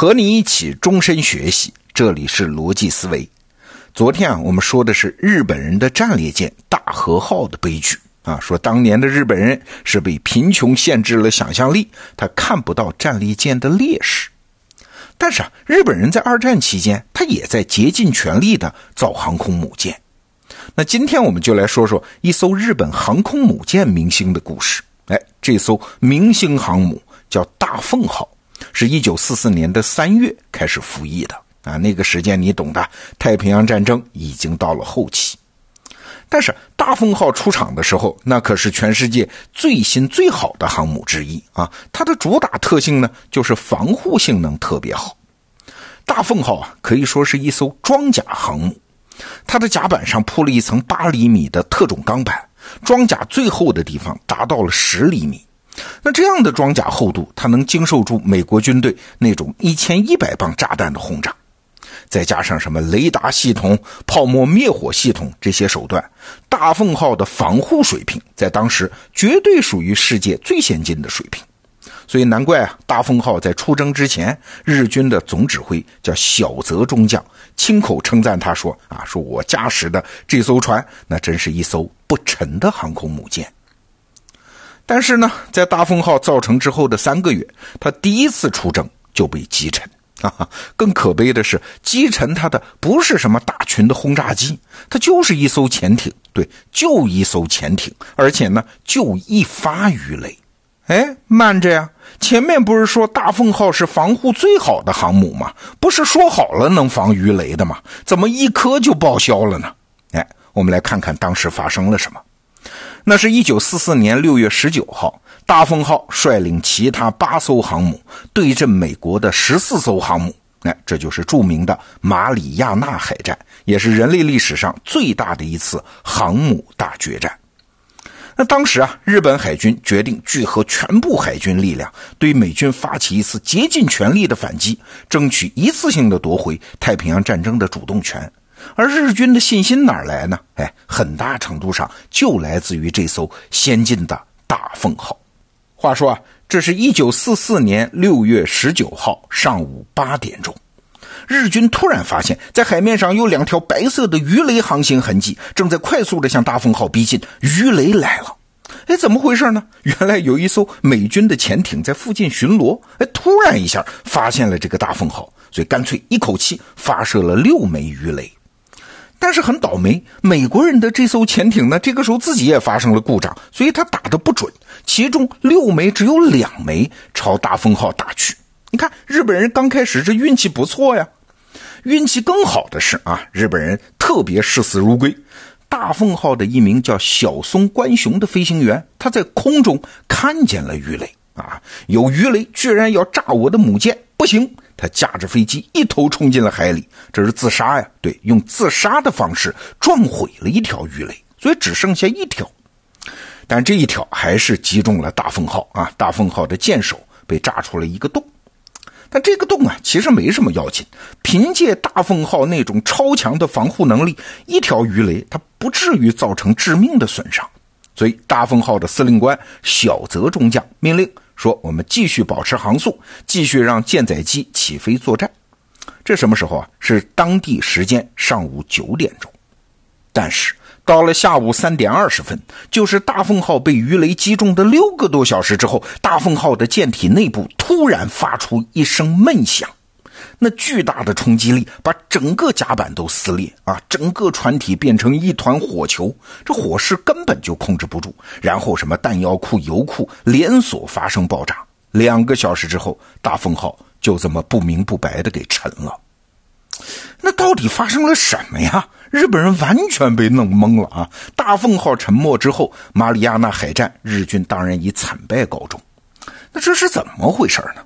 和你一起终身学习，这里是逻辑思维。昨天啊，我们说的是日本人的战列舰大和号的悲剧啊，说当年的日本人是被贫穷限制了想象力，他看不到战列舰的劣势。但是啊，日本人在二战期间，他也在竭尽全力的造航空母舰。那今天我们就来说说一艘日本航空母舰明星的故事。哎，这艘明星航母叫大凤号。是一九四四年的三月开始服役的啊，那个时间你懂的。太平洋战争已经到了后期，但是大凤号出场的时候，那可是全世界最新最好的航母之一啊。它的主打特性呢，就是防护性能特别好。大凤号啊，可以说是一艘装甲航母，它的甲板上铺了一层八厘米的特种钢板，装甲最厚的地方达到了十厘米。那这样的装甲厚度，它能经受住美国军队那种一千一百磅炸弹的轰炸，再加上什么雷达系统、泡沫灭火系统这些手段，大凤号的防护水平在当时绝对属于世界最先进的水平。所以难怪啊，大凤号在出征之前，日军的总指挥叫小泽中将，亲口称赞他说：“啊，说我驾驶的这艘船，那真是一艘不沉的航空母舰。”但是呢，在大凤号造成之后的三个月，他第一次出征就被击沉啊！更可悲的是，击沉他的不是什么大群的轰炸机，它就是一艘潜艇，对，就一艘潜艇，而且呢，就一发鱼雷。哎，慢着呀，前面不是说大凤号是防护最好的航母吗？不是说好了能防鱼雷的吗？怎么一颗就报销了呢？哎，我们来看看当时发生了什么。那是一九四四年六月十九号，大凤号率领其他八艘航母对阵美国的十四艘航母，哎，这就是著名的马里亚纳海战，也是人类历史上最大的一次航母大决战。那当时啊，日本海军决定聚合全部海军力量，对美军发起一次竭尽全力的反击，争取一次性的夺回太平洋战争的主动权。而日军的信心哪来呢？哎，很大程度上就来自于这艘先进的大凤号。话说啊，这是一九四四年六月十九号上午八点钟，日军突然发现，在海面上有两条白色的鱼雷航行痕迹，正在快速的向大凤号逼近。鱼雷来了，哎，怎么回事呢？原来有一艘美军的潜艇在附近巡逻，哎，突然一下发现了这个大凤号，所以干脆一口气发射了六枚鱼雷。但是很倒霉，美国人的这艘潜艇呢，这个时候自己也发生了故障，所以他打的不准，其中六枚只有两枚朝大风号打去。你看日本人刚开始这运气不错呀，运气更好的是啊，日本人特别视死如归，大凤号的一名叫小松关雄的飞行员，他在空中看见了鱼雷啊，有鱼雷居然要炸我的母舰，不行。他驾着飞机一头冲进了海里，这是自杀呀！对，用自杀的方式撞毁了一条鱼雷，所以只剩下一条。但这一条还是击中了大凤号啊！大凤号的舰首被炸出了一个洞，但这个洞啊，其实没什么要紧。凭借大凤号那种超强的防护能力，一条鱼雷它不至于造成致命的损伤。所以，大凤号的司令官小泽中将命令。说我们继续保持航速，继续让舰载机起飞作战。这什么时候啊？是当地时间上午九点钟。但是到了下午三点二十分，就是大凤号被鱼雷击中的六个多小时之后，大凤号的舰体内部突然发出一声闷响。那巨大的冲击力把整个甲板都撕裂啊，整个船体变成一团火球，这火势根本就控制不住。然后什么弹药库、油库连锁发生爆炸，两个小时之后，大凤号就这么不明不白的给沉了。那到底发生了什么呀？日本人完全被弄懵了啊！大凤号沉没之后，马里亚纳海战，日军当然以惨败告终。那这是怎么回事呢？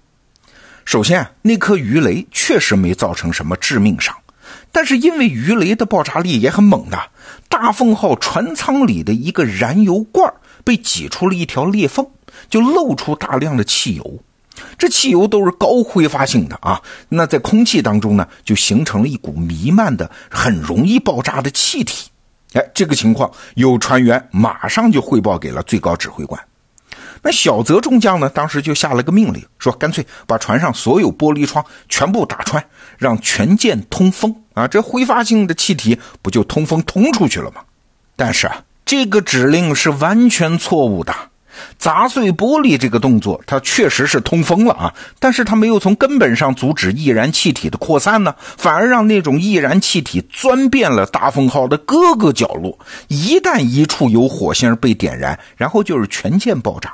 首先，那颗鱼雷确实没造成什么致命伤，但是因为鱼雷的爆炸力也很猛的，大凤号船舱里的一个燃油罐被挤出了一条裂缝，就漏出大量的汽油。这汽油都是高挥发性的啊，那在空气当中呢，就形成了一股弥漫的、很容易爆炸的气体。哎，这个情况有船员马上就汇报给了最高指挥官。那小泽中将呢，当时就下了个命令，说干脆把船上所有玻璃窗全部打穿，让全舰通风啊，这挥发性的气体不就通风通出去了吗？但是啊，这个指令是完全错误的。砸碎玻璃这个动作，它确实是通风了啊，但是它没有从根本上阻止易燃气体的扩散呢，反而让那种易燃气体钻遍了大风号的各个角落。一旦一处有火星被点燃，然后就是全舰爆炸。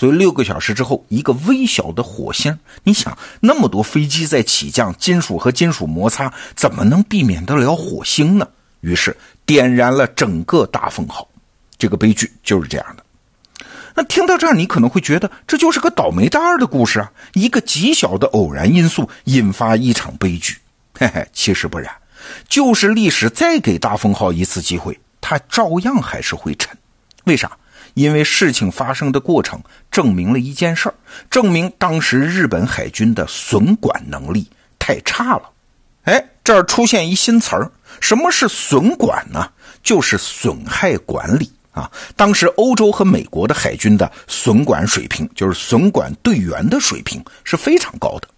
所以六个小时之后，一个微小的火星，你想那么多飞机在起降，金属和金属摩擦，怎么能避免得了火星呢？于是点燃了整个大风号。这个悲剧就是这样的。那听到这儿，你可能会觉得这就是个倒霉蛋儿的故事啊，一个极小的偶然因素引发一场悲剧。嘿嘿，其实不然，就是历史再给大风号一次机会，它照样还是会沉。为啥？因为事情发生的过程证明了一件事儿，证明当时日本海军的损管能力太差了。哎，这儿出现一新词儿，什么是损管呢？就是损害管理。啊，当时欧洲和美国的海军的损管水平，就是损管队员的水平是非常高的。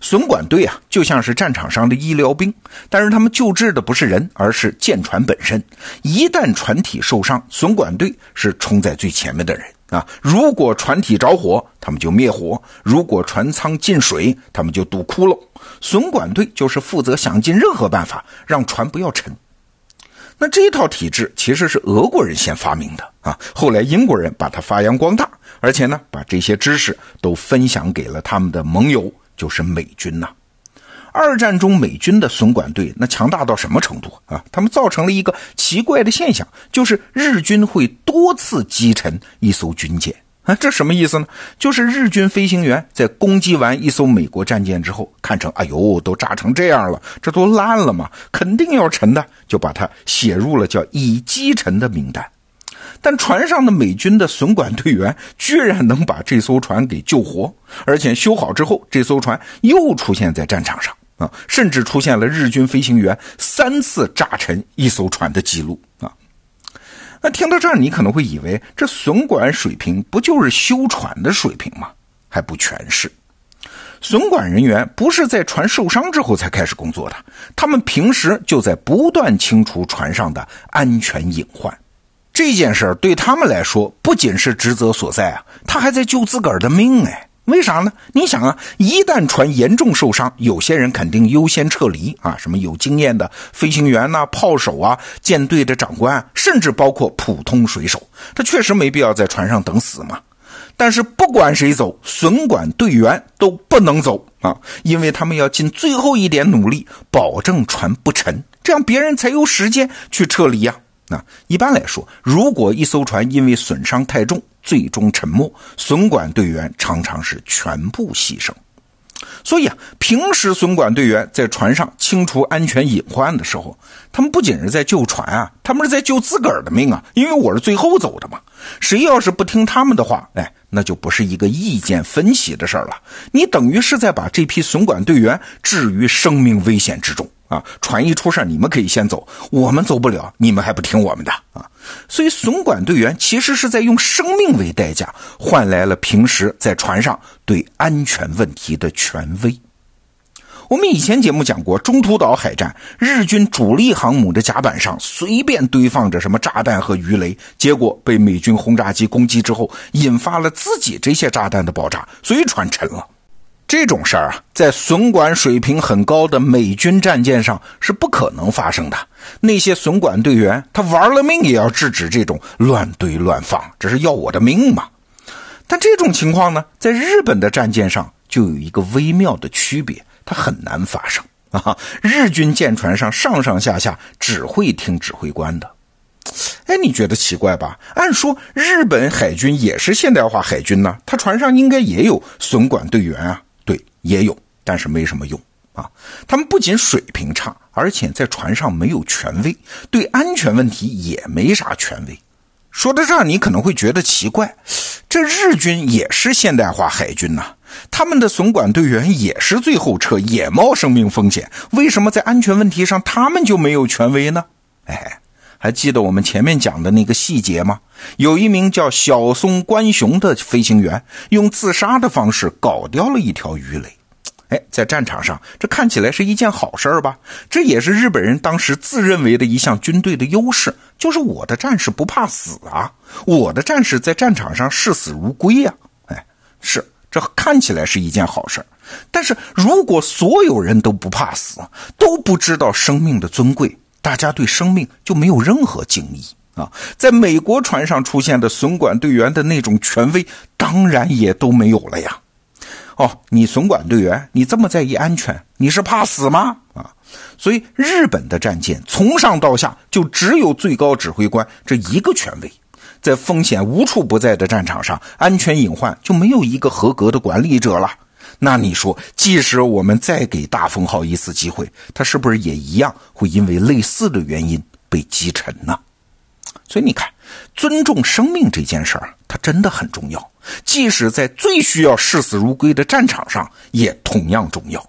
损管队啊，就像是战场上的医疗兵，但是他们救治的不是人，而是舰船本身。一旦船体受伤，损管队是冲在最前面的人啊。如果船体着火，他们就灭火；如果船舱进水，他们就堵窟窿。损管队就是负责想尽任何办法让船不要沉。那这套体制其实是俄国人先发明的啊，后来英国人把它发扬光大，而且呢，把这些知识都分享给了他们的盟友，就是美军呐。二战中美军的损管队那强大到什么程度啊？他们造成了一个奇怪的现象，就是日军会多次击沉一艘军舰。啊，这什么意思呢？就是日军飞行员在攻击完一艘美国战舰之后，看成哎呦，都炸成这样了，这都烂了嘛，肯定要沉的，就把它写入了叫已击沉的名单。但船上的美军的损管队员居然能把这艘船给救活，而且修好之后，这艘船又出现在战场上啊，甚至出现了日军飞行员三次炸沉一艘船的记录啊。那听到这儿，你可能会以为这损管水平不就是修船的水平吗？还不全是。损管人员不是在船受伤之后才开始工作的，他们平时就在不断清除船上的安全隐患。这件事儿对他们来说不仅是职责所在啊，他还在救自个儿的命哎。为啥呢？你想啊，一旦船严重受伤，有些人肯定优先撤离啊，什么有经验的飞行员呐、炮手啊、舰队的长官，甚至包括普通水手，他确实没必要在船上等死嘛。但是不管谁走，损管队员都不能走啊，因为他们要尽最后一点努力，保证船不沉，这样别人才有时间去撤离呀。那一般来说，如果一艘船因为损伤太重，最终沉没，损管队员常常是全部牺牲。所以啊，平时损管队员在船上清除安全隐患的时候，他们不仅是在救船啊，他们是在救自个儿的命啊。因为我是最后走的嘛，谁要是不听他们的话，哎，那就不是一个意见分歧的事儿了。你等于是在把这批损管队员置于生命危险之中。啊，船一出事你们可以先走，我们走不了，你们还不听我们的啊？所以损管队员其实是在用生命为代价换来了平时在船上对安全问题的权威。我们以前节目讲过，中途岛海战，日军主力航母的甲板上随便堆放着什么炸弹和鱼雷，结果被美军轰炸机攻击之后，引发了自己这些炸弹的爆炸，所以船沉了。这种事儿啊，在损管水平很高的美军战舰上是不可能发生的。那些损管队员，他玩了命也要制止这种乱堆乱放，这是要我的命嘛？但这种情况呢，在日本的战舰上就有一个微妙的区别，它很难发生啊。日军舰船上上上下下只会听指挥官的。哎，你觉得奇怪吧？按说日本海军也是现代化海军呢，他船上应该也有损管队员啊。也有，但是没什么用啊！他们不仅水平差，而且在船上没有权威，对安全问题也没啥权威。说到这儿，你可能会觉得奇怪：这日军也是现代化海军呐，他们的损管队员也是最后撤，也冒生命风险，为什么在安全问题上他们就没有权威呢？哎，还记得我们前面讲的那个细节吗？有一名叫小松关雄的飞行员，用自杀的方式搞掉了一条鱼雷。哎，在战场上，这看起来是一件好事儿吧？这也是日本人当时自认为的一项军队的优势，就是我的战士不怕死啊，我的战士在战场上视死如归呀。哎，是，这看起来是一件好事儿。但是如果所有人都不怕死，都不知道生命的尊贵，大家对生命就没有任何敬意啊。在美国船上出现的损管队员的那种权威，当然也都没有了呀。哦，你损管队员，你这么在意安全，你是怕死吗？啊，所以日本的战舰从上到下就只有最高指挥官这一个权威，在风险无处不在的战场上，安全隐患就没有一个合格的管理者了。那你说，即使我们再给大风号一次机会，他是不是也一样会因为类似的原因被击沉呢？所以你看，尊重生命这件事儿，它真的很重要。即使在最需要视死如归的战场上，也同样重要。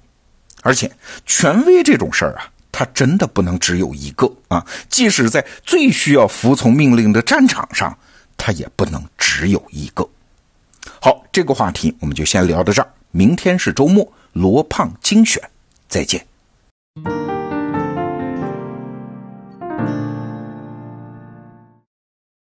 而且，权威这种事儿啊，它真的不能只有一个啊。即使在最需要服从命令的战场上，它也不能只有一个。好，这个话题我们就先聊到这儿。明天是周末，罗胖精选，再见。